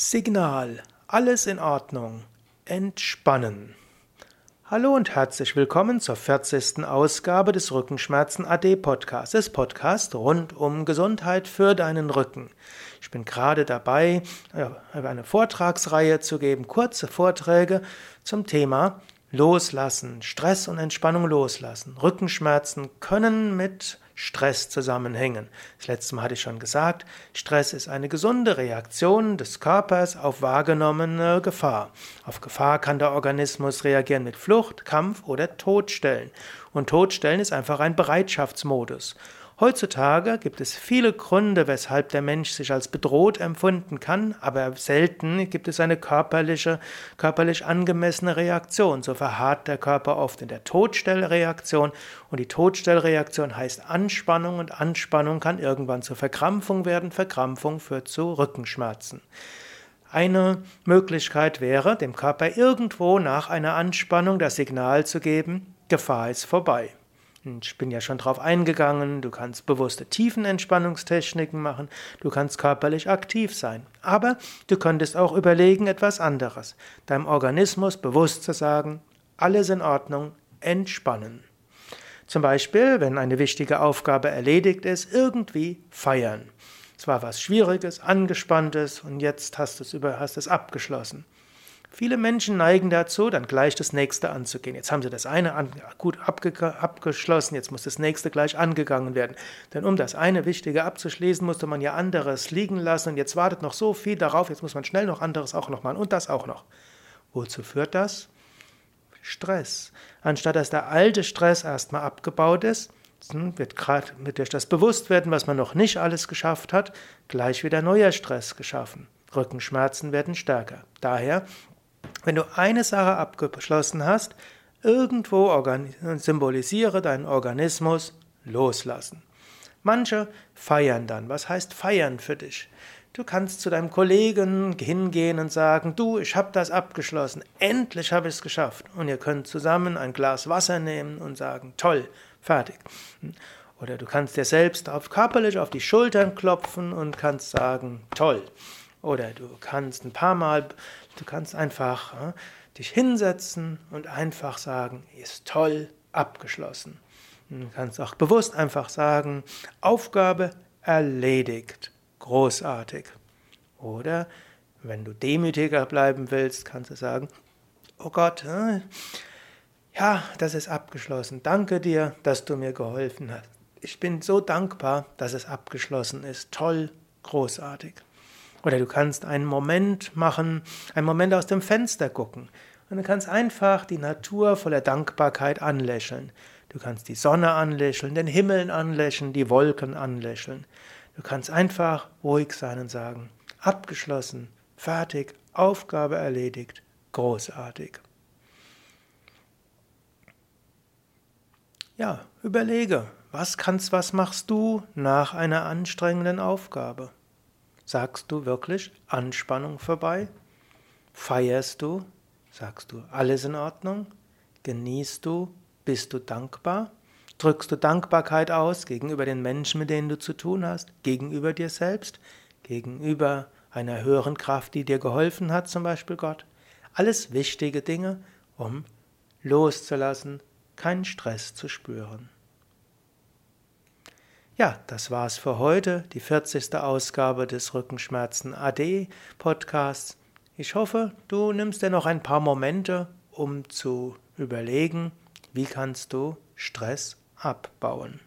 Signal. Alles in Ordnung. Entspannen. Hallo und herzlich willkommen zur 40. Ausgabe des Rückenschmerzen AD Podcasts, des Podcasts rund um Gesundheit für deinen Rücken. Ich bin gerade dabei, eine Vortragsreihe zu geben, kurze Vorträge zum Thema Loslassen, Stress und Entspannung loslassen. Rückenschmerzen können mit Stress zusammenhängen. Das letzte Mal hatte ich schon gesagt, Stress ist eine gesunde Reaktion des Körpers auf wahrgenommene Gefahr. Auf Gefahr kann der Organismus reagieren mit Flucht, Kampf oder Todstellen. Und Todstellen ist einfach ein Bereitschaftsmodus. Heutzutage gibt es viele Gründe, weshalb der Mensch sich als bedroht empfunden kann, aber selten gibt es eine körperliche, körperlich angemessene Reaktion. So verharrt der Körper oft in der Todstellreaktion und die Todstellreaktion heißt Anspannung und Anspannung kann irgendwann zur Verkrampfung werden, Verkrampfung führt zu Rückenschmerzen. Eine Möglichkeit wäre, dem Körper irgendwo nach einer Anspannung das Signal zu geben, Gefahr ist vorbei. Ich bin ja schon drauf eingegangen, du kannst bewusste Tiefenentspannungstechniken machen, du kannst körperlich aktiv sein. Aber du könntest auch überlegen etwas anderes. Deinem Organismus bewusst zu sagen, alles in Ordnung, entspannen. Zum Beispiel, wenn eine wichtige Aufgabe erledigt ist, irgendwie feiern. Es war was Schwieriges, Angespanntes und jetzt hast du es, über, hast es abgeschlossen. Viele Menschen neigen dazu, dann gleich das nächste anzugehen. Jetzt haben sie das eine an, gut abge, abgeschlossen, jetzt muss das nächste gleich angegangen werden. Denn um das eine Wichtige abzuschließen, musste man ja anderes liegen lassen und jetzt wartet noch so viel darauf, jetzt muss man schnell noch anderes auch noch machen und das auch noch. Wozu führt das? Stress. Anstatt dass der alte Stress erstmal abgebaut ist, hm, wird gerade durch das Bewusstwerden, was man noch nicht alles geschafft hat, gleich wieder neuer Stress geschaffen. Rückenschmerzen werden stärker. Daher wenn du eine Sache abgeschlossen hast, irgendwo symbolisiere deinen Organismus loslassen. Manche feiern dann. Was heißt feiern für dich? Du kannst zu deinem Kollegen hingehen und sagen, du, ich habe das abgeschlossen, endlich habe ich es geschafft. Und ihr könnt zusammen ein Glas Wasser nehmen und sagen, toll, fertig. Oder du kannst dir selbst auf körperlich auf die Schultern klopfen und kannst sagen, toll. Oder du kannst ein paar Mal, du kannst einfach äh, dich hinsetzen und einfach sagen, ist toll, abgeschlossen. Du kannst auch bewusst einfach sagen, Aufgabe erledigt, großartig. Oder wenn du demütiger bleiben willst, kannst du sagen, oh Gott, äh, ja, das ist abgeschlossen. Danke dir, dass du mir geholfen hast. Ich bin so dankbar, dass es abgeschlossen ist. Toll, großartig. Oder du kannst einen Moment machen, einen Moment aus dem Fenster gucken. Und du kannst einfach die Natur voller Dankbarkeit anlächeln. Du kannst die Sonne anlächeln, den Himmel anlächeln, die Wolken anlächeln. Du kannst einfach ruhig sein und sagen, abgeschlossen, fertig, Aufgabe erledigt, großartig. Ja, überlege, was kannst, was machst du nach einer anstrengenden Aufgabe? Sagst du wirklich Anspannung vorbei? Feierst du? Sagst du alles in Ordnung? Genießt du? Bist du dankbar? Drückst du Dankbarkeit aus gegenüber den Menschen, mit denen du zu tun hast? Gegenüber dir selbst? Gegenüber einer höheren Kraft, die dir geholfen hat, zum Beispiel Gott? Alles wichtige Dinge, um loszulassen, keinen Stress zu spüren. Ja, das war's für heute, die 40. Ausgabe des Rückenschmerzen AD Podcasts. Ich hoffe, du nimmst dir noch ein paar Momente, um zu überlegen, wie kannst du Stress abbauen.